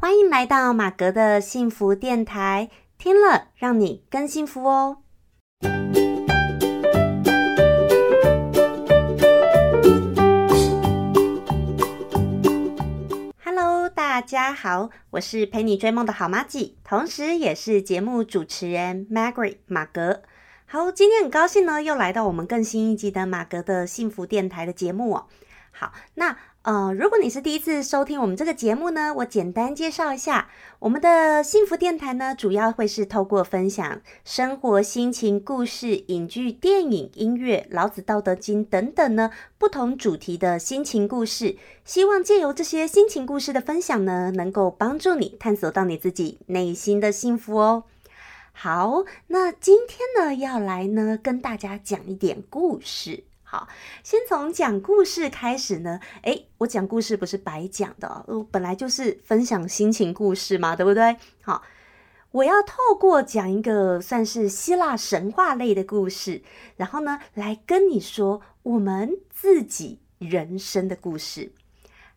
欢迎来到马格的幸福电台，听了让你更幸福哦。Hello，大家好，我是陪你追梦的好妈吉，同时也是节目主持人 Margaret 马格。好，今天很高兴呢，又来到我们更新一集的马格的幸福电台的节目哦。好，那。呃，如果你是第一次收听我们这个节目呢，我简单介绍一下，我们的幸福电台呢，主要会是透过分享生活心情、故事、影剧、电影、音乐、老子、道德经等等呢不同主题的心情故事，希望借由这些心情故事的分享呢，能够帮助你探索到你自己内心的幸福哦。好，那今天呢，要来呢跟大家讲一点故事。好，先从讲故事开始呢。诶，我讲故事不是白讲的，我本来就是分享心情故事嘛，对不对？好，我要透过讲一个算是希腊神话类的故事，然后呢，来跟你说我们自己人生的故事。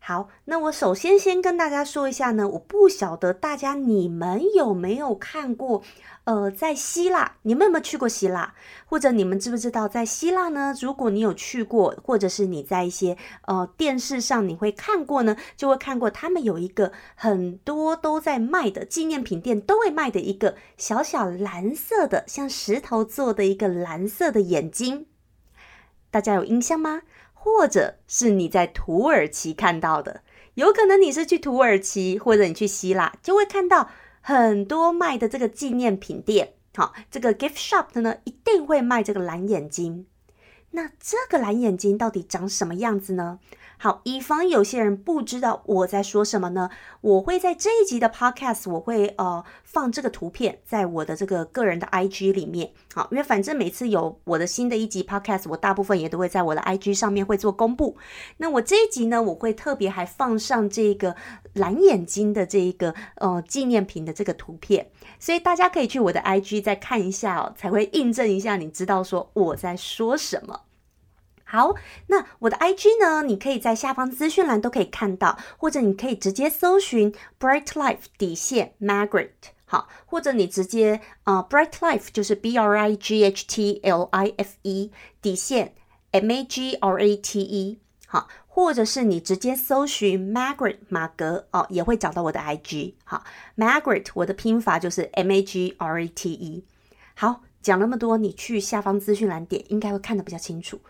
好，那我首先先跟大家说一下呢，我不晓得大家你们有没有看过，呃，在希腊，你们有没有去过希腊？或者你们知不知道，在希腊呢？如果你有去过，或者是你在一些呃电视上你会看过呢，就会看过他们有一个很多都在卖的纪念品店都会卖的一个小小蓝色的，像石头做的一个蓝色的眼睛，大家有印象吗？或者是你在土耳其看到的，有可能你是去土耳其，或者你去希腊，就会看到很多卖的这个纪念品店。好，这个 gift shop 的呢，一定会卖这个蓝眼睛。那这个蓝眼睛到底长什么样子呢？好，以防有些人不知道我在说什么呢，我会在这一集的 podcast 我会呃放这个图片在我的这个个人的 IG 里面。好，因为反正每次有我的新的一集 podcast，我大部分也都会在我的 IG 上面会做公布。那我这一集呢，我会特别还放上这个蓝眼睛的这一个呃纪念品的这个图片，所以大家可以去我的 IG 再看一下哦，才会印证一下你知道说我在说什么。好，那我的 IG 呢？你可以在下方资讯栏都可以看到，或者你可以直接搜寻 Bright Life 底线 Margaret，好，或者你直接啊 Bright Life 就是 B R I G H T L I F E 底线 M A G R A T E，好，或者是你直接搜寻 Margaret 马格哦，也会找到我的 IG，好，Margaret 我的拼法就是 M A G R A T E，好，讲那么多，你去下方资讯栏点，应该会看得比较清楚。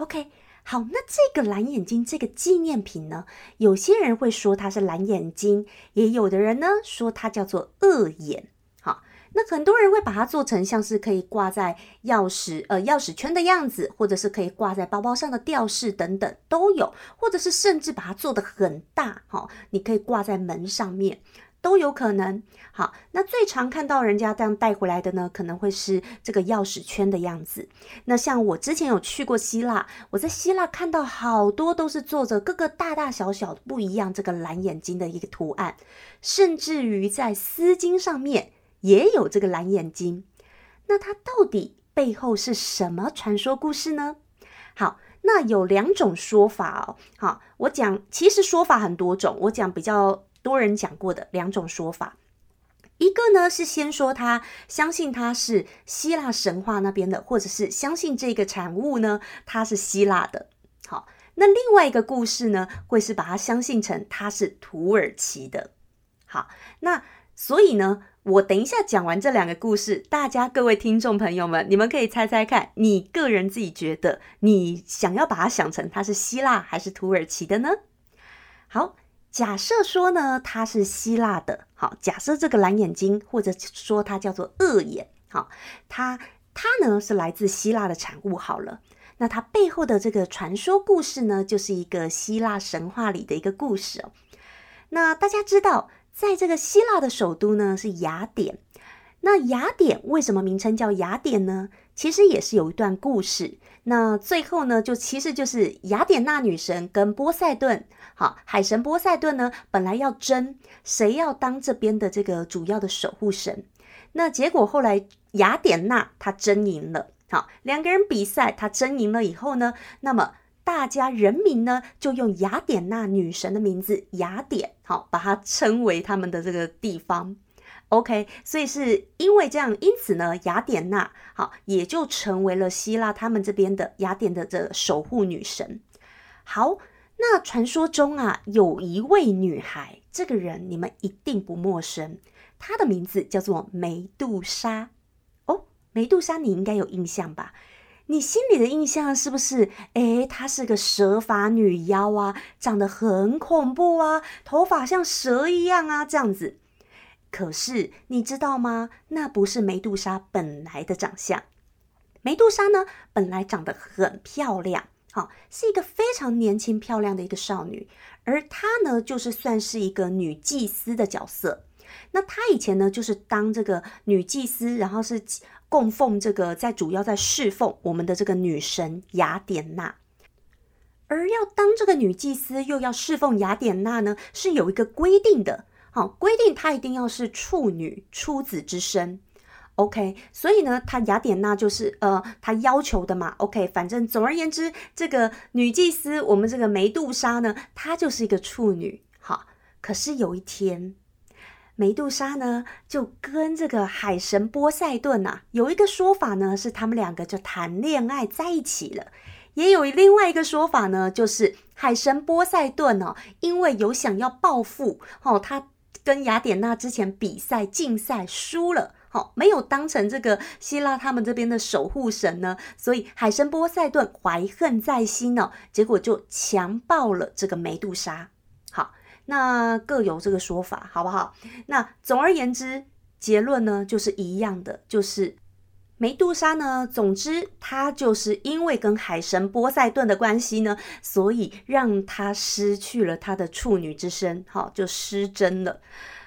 OK，好，那这个蓝眼睛这个纪念品呢？有些人会说它是蓝眼睛，也有的人呢说它叫做恶眼。好，那很多人会把它做成像是可以挂在钥匙呃钥匙圈的样子，或者是可以挂在包包上的吊饰等等都有，或者是甚至把它做的很大，哈，你可以挂在门上面。都有可能。好，那最常看到人家这样带回来的呢，可能会是这个钥匙圈的样子。那像我之前有去过希腊，我在希腊看到好多都是做着各个大大小小不一样这个蓝眼睛的一个图案，甚至于在丝巾上面也有这个蓝眼睛。那它到底背后是什么传说故事呢？好，那有两种说法哦。好，我讲其实说法很多种，我讲比较。多人讲过的两种说法，一个呢是先说他相信他是希腊神话那边的，或者是相信这个产物呢它是希腊的。好，那另外一个故事呢会是把它相信成它是土耳其的。好，那所以呢，我等一下讲完这两个故事，大家各位听众朋友们，你们可以猜猜看，你个人自己觉得你想要把它想成它是希腊还是土耳其的呢？好。假设说呢，它是希腊的，好，假设这个蓝眼睛，或者说它叫做恶眼，好，它它呢是来自希腊的产物，好了，那它背后的这个传说故事呢，就是一个希腊神话里的一个故事哦。那大家知道，在这个希腊的首都呢是雅典，那雅典为什么名称叫雅典呢？其实也是有一段故事。那最后呢，就其实就是雅典娜女神跟波塞顿，好，海神波塞顿呢，本来要争谁要当这边的这个主要的守护神。那结果后来雅典娜她争赢了，好，两个人比赛，她争赢了以后呢，那么。大家人民呢就用雅典娜女神的名字雅典，好，把它称为他们的这个地方。OK，所以是因为这样，因此呢，雅典娜好也就成为了希腊他们这边的雅典的这守护女神。好，那传说中啊，有一位女孩，这个人你们一定不陌生，她的名字叫做梅杜莎。哦，梅杜莎你应该有印象吧？你心里的印象是不是？诶，她是个蛇发女妖啊，长得很恐怖啊，头发像蛇一样啊，这样子。可是你知道吗？那不是梅杜莎本来的长相。梅杜莎呢，本来长得很漂亮，好，是一个非常年轻漂亮的一个少女。而她呢，就是算是一个女祭司的角色。那她以前呢，就是当这个女祭司，然后是供奉这个，在主要在侍奉我们的这个女神雅典娜。而要当这个女祭司，又要侍奉雅典娜呢，是有一个规定的。好，规定她一定要是处女出子之身，OK，所以呢，她雅典娜就是呃，她要求的嘛，OK，反正总而言之，这个女祭司，我们这个梅杜莎呢，她就是一个处女。好，可是有一天，梅杜莎呢就跟这个海神波塞顿呐，有一个说法呢是他们两个就谈恋爱在一起了，也有另外一个说法呢，就是海神波塞顿哦，因为有想要报复哦，他。跟雅典娜之前比赛竞赛输了，好没有当成这个希腊他们这边的守护神呢，所以海神波塞顿怀恨在心呢，结果就强暴了这个梅杜莎。好，那各有这个说法，好不好？那总而言之，结论呢就是一样的，就是。梅杜莎呢？总之，她就是因为跟海神波塞顿的关系呢，所以让她失去了她的处女之身，好，就失贞了。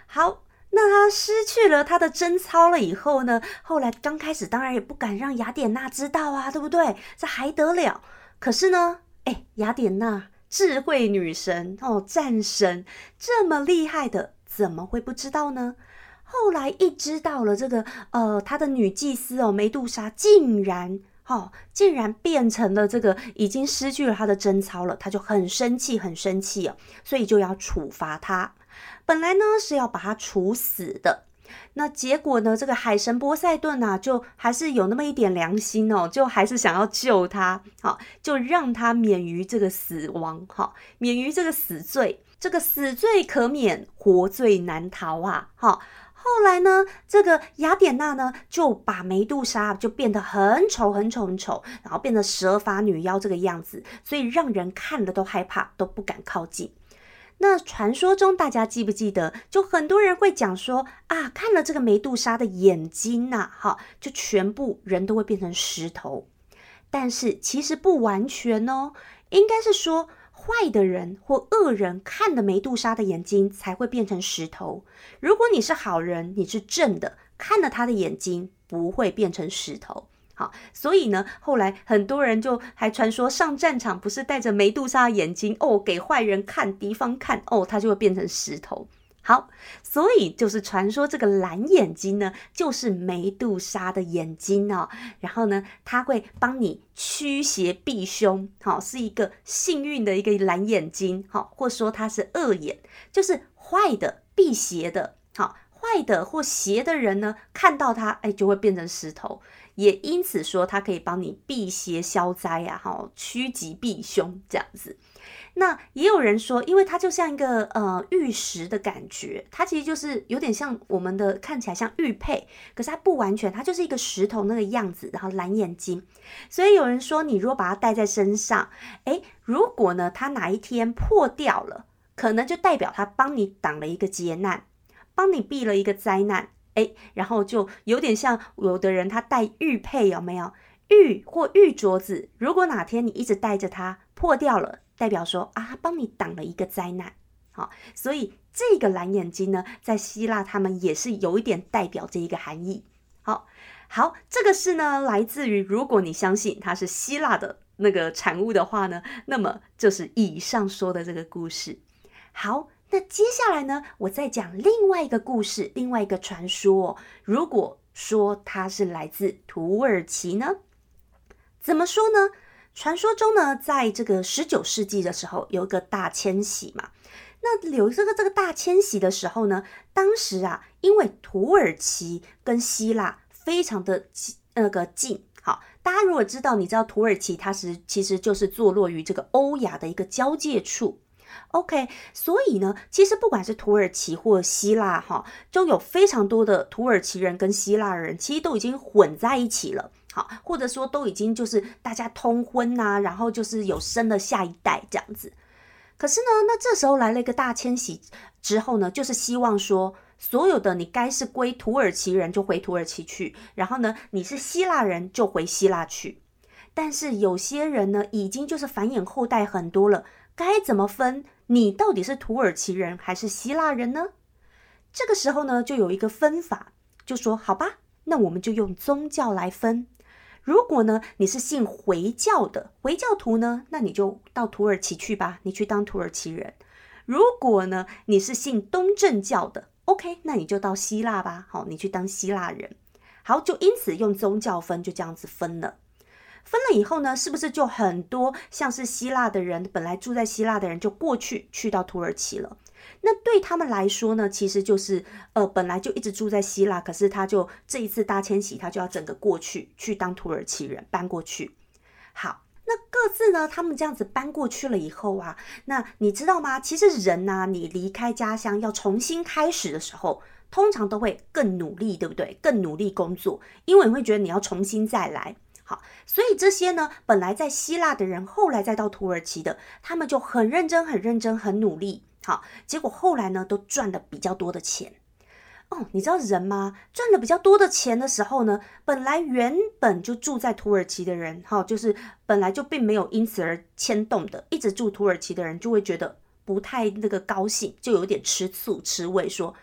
好，那她失去了她的贞操了以后呢，后来刚开始当然也不敢让雅典娜知道啊，对不对？这还得了？可是呢，哎，雅典娜智慧女神哦，战神这么厉害的，怎么会不知道呢？后来一知道了这个，呃，他的女祭司哦，梅杜莎竟然，哦，竟然变成了这个已经失去了他的贞操了，他就很生气，很生气哦，所以就要处罚他。本来呢是要把他处死的，那结果呢，这个海神波塞顿呐，就还是有那么一点良心哦，就还是想要救他，好，就让他免于这个死亡，哈，免于这个死罪。这个死罪可免，活罪难逃啊，哈。后来呢，这个雅典娜呢就把梅杜莎就变得很丑很丑很丑，然后变得蛇发女妖这个样子，所以让人看了都害怕，都不敢靠近。那传说中大家记不记得？就很多人会讲说啊，看了这个梅杜莎的眼睛呐，哈，就全部人都会变成石头。但是其实不完全哦，应该是说。坏的人或恶人看了梅杜莎的眼睛才会变成石头。如果你是好人，你是正的，看了他的眼睛不会变成石头。好，所以呢，后来很多人就还传说上战场不是带着梅杜莎的眼睛哦，给坏人看、敌方看哦，他就会变成石头。好，所以就是传说这个蓝眼睛呢，就是梅杜莎的眼睛哦。然后呢，它会帮你驱邪避凶，好，是一个幸运的一个蓝眼睛，好，或说它是恶眼，就是坏的辟邪的，好，坏的或邪的人呢，看到它，哎，就会变成石头。也因此说，它可以帮你辟邪消灾呀，好，趋吉避凶这样子。那也有人说，因为它就像一个呃玉石的感觉，它其实就是有点像我们的看起来像玉佩，可是它不完全，它就是一个石头那个样子，然后蓝眼睛。所以有人说，你如果把它戴在身上，诶，如果呢它哪一天破掉了，可能就代表它帮你挡了一个劫难，帮你避了一个灾难，诶，然后就有点像有的人他戴玉佩有没有玉或玉镯子？如果哪天你一直戴着它破掉了。代表说啊，帮你挡了一个灾难，好，所以这个蓝眼睛呢，在希腊他们也是有一点代表这一个含义。好，好，这个是呢，来自于如果你相信它是希腊的那个产物的话呢，那么就是以上说的这个故事。好，那接下来呢，我再讲另外一个故事，另外一个传说。如果说它是来自土耳其呢，怎么说呢？传说中呢，在这个十九世纪的时候，有一个大迁徙嘛。那有这个这个大迁徙的时候呢，当时啊，因为土耳其跟希腊非常的近那个近，好，大家如果知道，你知道土耳其它是其实就是坐落于这个欧亚的一个交界处。OK，所以呢，其实不管是土耳其或希腊，哈，都有非常多的土耳其人跟希腊人，其实都已经混在一起了，好，或者说都已经就是大家通婚呐，然后就是有生了下一代这样子。可是呢，那这时候来了一个大迁徙之后呢，就是希望说，所有的你该是归土耳其人就回土耳其去，然后呢，你是希腊人就回希腊去。但是有些人呢，已经就是繁衍后代很多了。该怎么分？你到底是土耳其人还是希腊人呢？这个时候呢，就有一个分法，就说好吧，那我们就用宗教来分。如果呢你是信回教的回教徒呢，那你就到土耳其去吧，你去当土耳其人。如果呢你是信东正教的，OK，那你就到希腊吧，好，你去当希腊人。好，就因此用宗教分，就这样子分了。分了以后呢，是不是就很多像是希腊的人，本来住在希腊的人就过去去到土耳其了？那对他们来说呢，其实就是呃，本来就一直住在希腊，可是他就这一次大迁徙，他就要整个过去去当土耳其人搬过去。好，那各自呢，他们这样子搬过去了以后啊，那你知道吗？其实人呢，你离开家乡要重新开始的时候，通常都会更努力，对不对？更努力工作，因为你会觉得你要重新再来。好，所以这些呢，本来在希腊的人，后来再到土耳其的，他们就很认真、很认真、很努力。好，结果后来呢，都赚了比较多的钱。哦，你知道人吗？赚了比较多的钱的时候呢，本来原本就住在土耳其的人，哈，就是本来就并没有因此而牵动的，一直住土耳其的人就会觉得不太那个高兴，就有点吃醋、吃味，说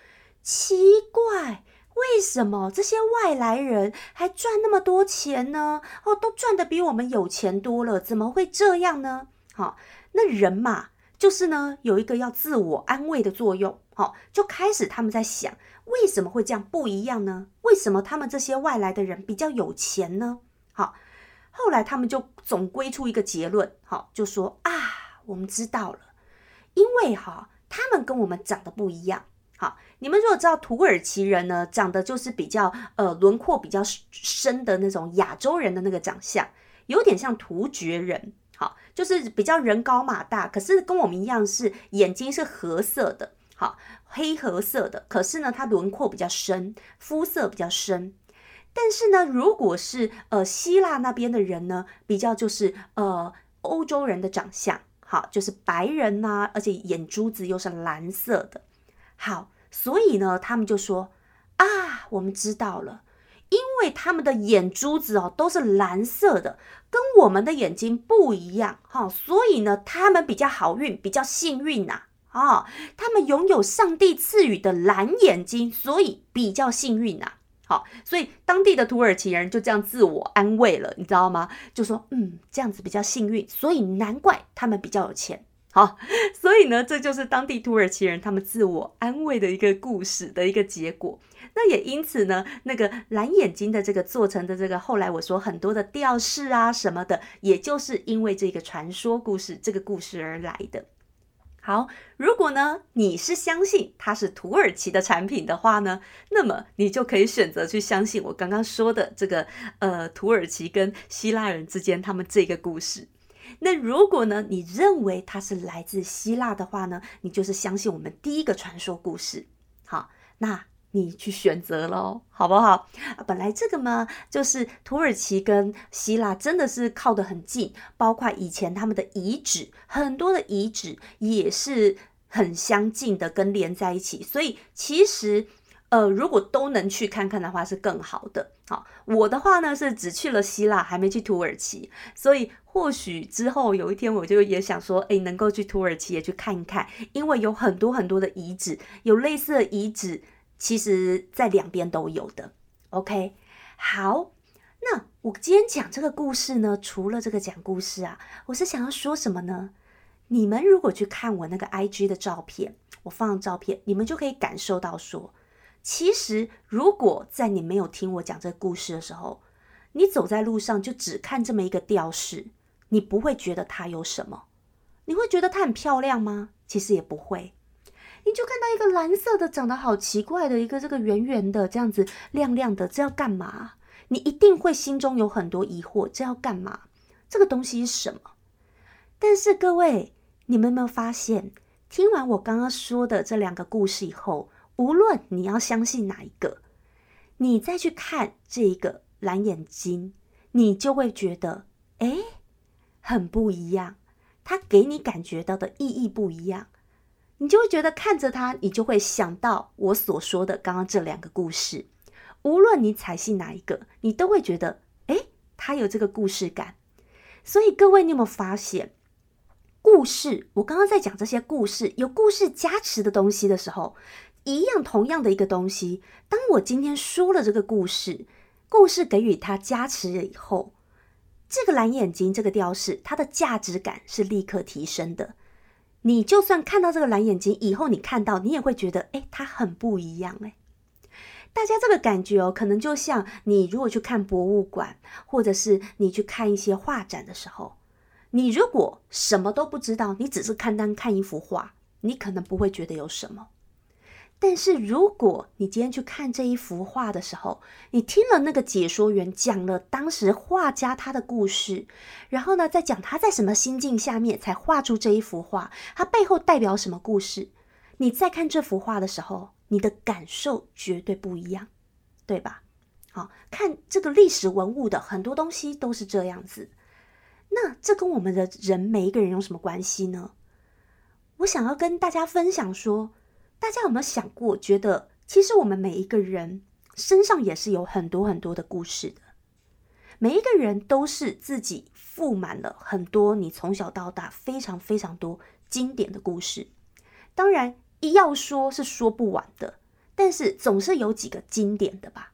奇怪。为什么这些外来人还赚那么多钱呢？哦，都赚的比我们有钱多了，怎么会这样呢？好，那人嘛，就是呢，有一个要自我安慰的作用。好，就开始他们在想，为什么会这样不一样呢？为什么他们这些外来的人比较有钱呢？好，后来他们就总归出一个结论，好，就说啊，我们知道了，因为哈，他们跟我们长得不一样。好，你们如果知道土耳其人呢，长得就是比较呃轮廓比较深的那种亚洲人的那个长相，有点像突厥人。好，就是比较人高马大，可是跟我们一样是眼睛是褐色的，好黑褐色的。可是呢，它轮廓比较深，肤色比较深。但是呢，如果是呃希腊那边的人呢，比较就是呃欧洲人的长相，好就是白人呐，而且眼珠子又是蓝色的。好，所以呢，他们就说啊，我们知道了，因为他们的眼珠子哦都是蓝色的，跟我们的眼睛不一样，哈，所以呢，他们比较好运，比较幸运呐，啊，他们拥有上帝赐予的蓝眼睛，所以比较幸运呐，好，所以当地的土耳其人就这样自我安慰了，你知道吗？就说嗯，这样子比较幸运，所以难怪他们比较有钱。好，所以呢，这就是当地土耳其人他们自我安慰的一个故事的一个结果。那也因此呢，那个蓝眼睛的这个做成的这个，后来我说很多的吊饰啊什么的，也就是因为这个传说故事这个故事而来的。好，如果呢你是相信它是土耳其的产品的话呢，那么你就可以选择去相信我刚刚说的这个呃土耳其跟希腊人之间他们这个故事。那如果呢？你认为它是来自希腊的话呢？你就是相信我们第一个传说故事。好，那你去选择喽，好不好？本来这个嘛，就是土耳其跟希腊真的是靠得很近，包括以前他们的遗址，很多的遗址也是很相近的，跟连在一起。所以其实。呃，如果都能去看看的话，是更好的。好，我的话呢是只去了希腊，还没去土耳其，所以或许之后有一天我就也想说，哎，能够去土耳其也去看一看，因为有很多很多的遗址，有类似的遗址，其实在两边都有的。OK，好，那我今天讲这个故事呢，除了这个讲故事啊，我是想要说什么呢？你们如果去看我那个 IG 的照片，我放的照片，你们就可以感受到说。其实，如果在你没有听我讲这个故事的时候，你走在路上就只看这么一个吊饰，你不会觉得它有什么。你会觉得它很漂亮吗？其实也不会。你就看到一个蓝色的，长得好奇怪的一个这个圆圆的，这样子亮亮的，这要干嘛？你一定会心中有很多疑惑，这要干嘛？这个东西是什么？但是各位，你们有没有发现，听完我刚刚说的这两个故事以后，无论你要相信哪一个，你再去看这一个蓝眼睛，你就会觉得，哎，很不一样。它给你感觉到的意义不一样。你就会觉得看着它，你就会想到我所说的刚刚这两个故事。无论你采信哪一个，你都会觉得，哎，它有这个故事感。所以各位，你有没有发现，故事？我刚刚在讲这些故事，有故事加持的东西的时候，一样同样的一个东西。当我今天说了这个故事，故事给予它加持了以后，这个蓝眼睛这个吊饰，它的价值感是立刻提升的。你就算看到这个蓝眼睛以后，你看到你也会觉得，哎，它很不一样，哎。大家这个感觉哦，可能就像你如果去看博物馆，或者是你去看一些画展的时候，你如果什么都不知道，你只是看单看一幅画，你可能不会觉得有什么。但是如果你今天去看这一幅画的时候，你听了那个解说员讲了当时画家他的故事，然后呢，再讲他在什么心境下面才画出这一幅画，他背后代表什么故事，你再看这幅画的时候，你的感受绝对不一样，对吧？好看这个历史文物的很多东西都是这样子，那这跟我们的人每一个人有什么关系呢？我想要跟大家分享说。大家有没有想过，觉得其实我们每一个人身上也是有很多很多的故事的。每一个人都是自己富满了很多你从小到大非常非常多经典的故事。当然，一要说是说不完的，但是总是有几个经典的吧。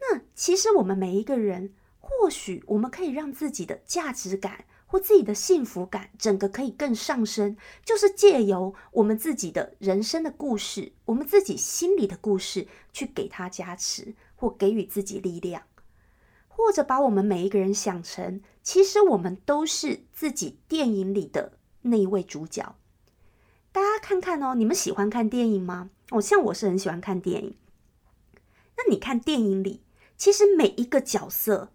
那其实我们每一个人，或许我们可以让自己的价值感。或自己的幸福感，整个可以更上升，就是借由我们自己的人生的故事，我们自己心里的故事，去给他加持，或给予自己力量，或者把我们每一个人想成，其实我们都是自己电影里的那一位主角。大家看看哦，你们喜欢看电影吗？哦，像我是很喜欢看电影。那你看电影里，其实每一个角色。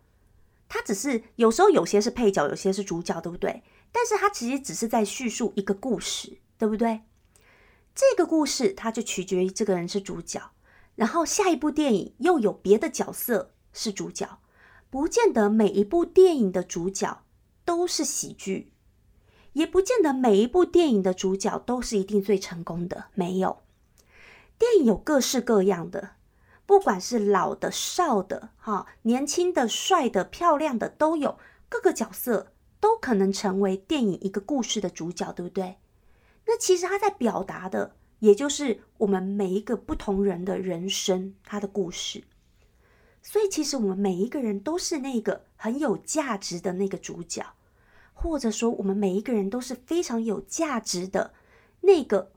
他只是有时候有些是配角，有些是主角，对不对？但是他其实只是在叙述一个故事，对不对？这个故事它就取决于这个人是主角，然后下一部电影又有别的角色是主角，不见得每一部电影的主角都是喜剧，也不见得每一部电影的主角都是一定最成功的，没有。电影有各式各样的。不管是老的、少的，哈，年轻的、帅的、漂亮的，都有各个角色都可能成为电影一个故事的主角，对不对？那其实他在表达的，也就是我们每一个不同人的人生，他的故事。所以，其实我们每一个人都是那个很有价值的那个主角，或者说，我们每一个人都是非常有价值的那个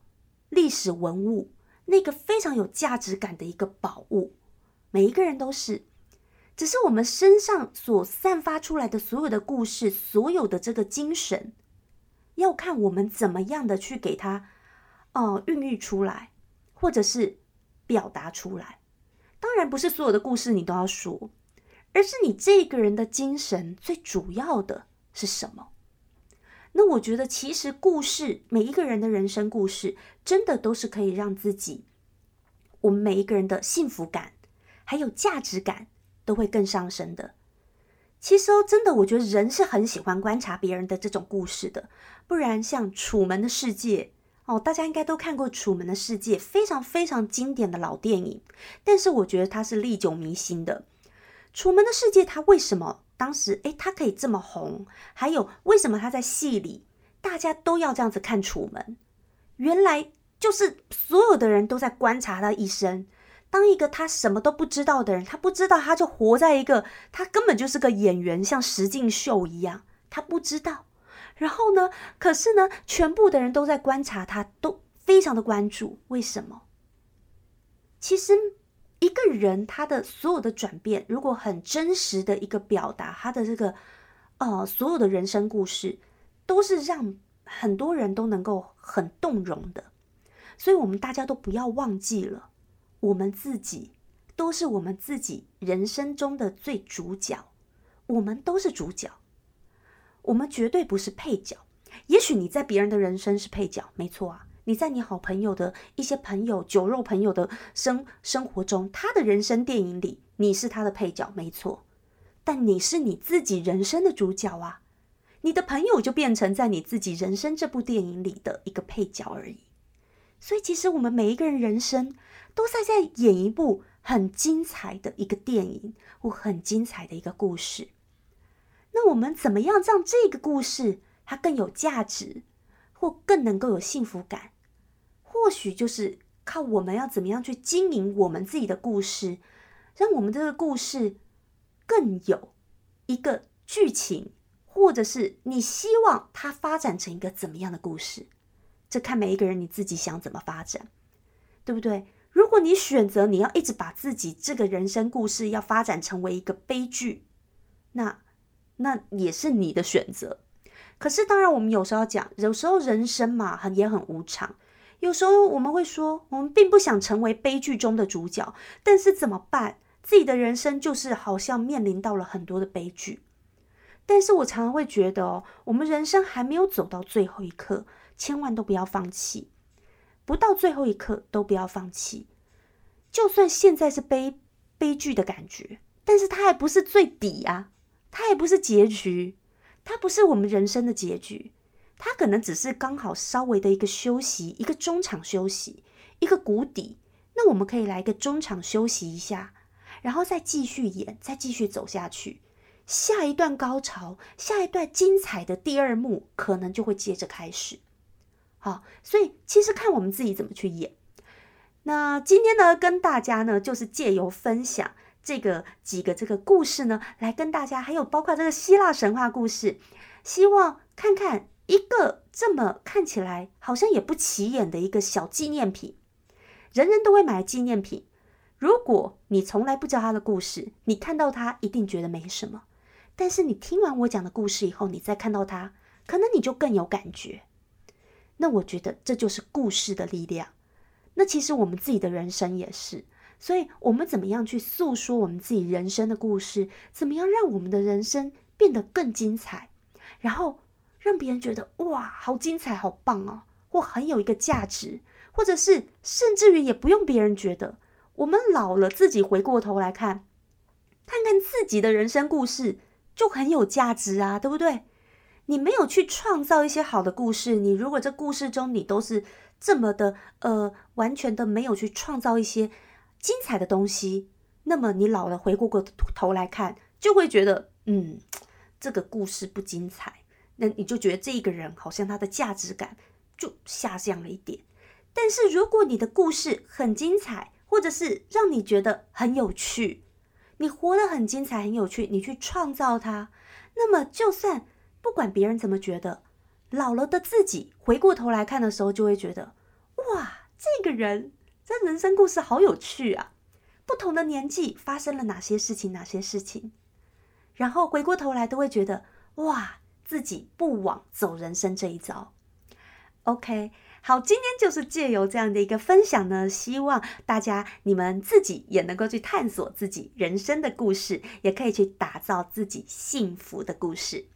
历史文物。那个非常有价值感的一个宝物，每一个人都是，只是我们身上所散发出来的所有的故事，所有的这个精神，要看我们怎么样的去给它，哦，孕育出来，或者是表达出来。当然，不是所有的故事你都要说，而是你这个人的精神最主要的是什么？那我觉得，其实故事，每一个人的人生故事，真的都是可以让自己，我们每一个人的幸福感，还有价值感，都会更上升的。其实哦，真的，我觉得人是很喜欢观察别人的这种故事的。不然，像《楚门的世界》哦，大家应该都看过《楚门的世界》，非常非常经典的老电影。但是，我觉得它是历久弥新的。《楚门的世界》它为什么？当时，哎，他可以这么红，还有为什么他在戏里大家都要这样子看楚门？原来就是所有的人都在观察他一生。当一个他什么都不知道的人，他不知道，他就活在一个他根本就是个演员，像石敬秀一样，他不知道。然后呢，可是呢，全部的人都在观察他，都非常的关注。为什么？其实。一个人他的所有的转变，如果很真实的一个表达，他的这个呃，所有的人生故事都是让很多人都能够很动容的。所以，我们大家都不要忘记了，我们自己都是我们自己人生中的最主角，我们都是主角，我们绝对不是配角。也许你在别人的人生是配角，没错啊。你在你好朋友的一些朋友、酒肉朋友的生生活中，他的人生电影里，你是他的配角，没错。但你是你自己人生的主角啊！你的朋友就变成在你自己人生这部电影里的一个配角而已。所以，其实我们每一个人人生都在在演一部很精彩的一个电影，或很精彩的一个故事。那我们怎么样让这个故事它更有价值，或更能够有幸福感？或许就是靠我们要怎么样去经营我们自己的故事，让我们这个故事更有一个剧情，或者是你希望它发展成一个怎么样的故事？这看每一个人你自己想怎么发展，对不对？如果你选择你要一直把自己这个人生故事要发展成为一个悲剧，那那也是你的选择。可是当然，我们有时候讲，有时候人生嘛，很也很无常。有时候我们会说，我们并不想成为悲剧中的主角，但是怎么办？自己的人生就是好像面临到了很多的悲剧。但是我常常会觉得，哦，我们人生还没有走到最后一刻。千万都不要放弃，不到最后一刻都不要放弃。就算现在是悲悲剧的感觉，但是它还不是最底啊，它也不是结局，它不是我们人生的结局，他可能只是刚好稍微的一个休息，一个中场休息，一个谷底。那我们可以来一个中场休息一下，然后再继续演，再继续走下去。下一段高潮，下一段精彩的第二幕，可能就会接着开始。好，所以其实看我们自己怎么去演。那今天呢，跟大家呢，就是借由分享这个几个这个故事呢，来跟大家，还有包括这个希腊神话故事，希望看看一个这么看起来好像也不起眼的一个小纪念品，人人都会买纪念品。如果你从来不知道他的故事，你看到他一定觉得没什么，但是你听完我讲的故事以后，你再看到他，可能你就更有感觉。那我觉得这就是故事的力量。那其实我们自己的人生也是，所以我们怎么样去诉说我们自己人生的故事？怎么样让我们的人生变得更精彩？然后让别人觉得哇，好精彩，好棒哦，或很有一个价值，或者是甚至于也不用别人觉得，我们老了自己回过头来看，看看自己的人生故事就很有价值啊，对不对？你没有去创造一些好的故事，你如果这故事中你都是这么的呃，完全的没有去创造一些精彩的东西，那么你老了回过过头来看，就会觉得嗯，这个故事不精彩，那你就觉得这一个人好像他的价值感就下降了一点。但是如果你的故事很精彩，或者是让你觉得很有趣，你活得很精彩很有趣，你去创造它，那么就算。不管别人怎么觉得，老了的自己回过头来看的时候，就会觉得哇，这个人这人生故事好有趣啊！不同的年纪发生了哪些事情，哪些事情，然后回过头来都会觉得哇，自己不枉走人生这一遭。OK，好，今天就是借由这样的一个分享呢，希望大家你们自己也能够去探索自己人生的故事，也可以去打造自己幸福的故事。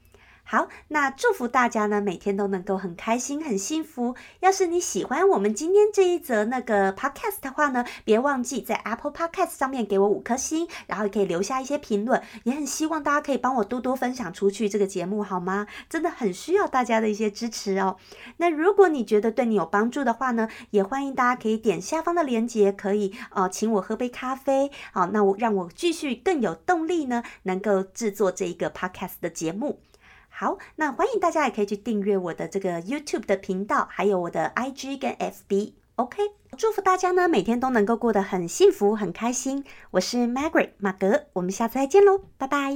好，那祝福大家呢，每天都能够很开心、很幸福。要是你喜欢我们今天这一则那个 podcast 的话呢，别忘记在 Apple Podcast 上面给我五颗星，然后也可以留下一些评论。也很希望大家可以帮我多多分享出去这个节目，好吗？真的很需要大家的一些支持哦。那如果你觉得对你有帮助的话呢，也欢迎大家可以点下方的链接，可以呃请我喝杯咖啡。好，那我让我继续更有动力呢，能够制作这一个 podcast 的节目。好，那欢迎大家也可以去订阅我的这个 YouTube 的频道，还有我的 IG 跟 FB。OK，祝福大家呢每天都能够过得很幸福、很开心。我是 Margaret 马格，我们下次再见喽，拜拜。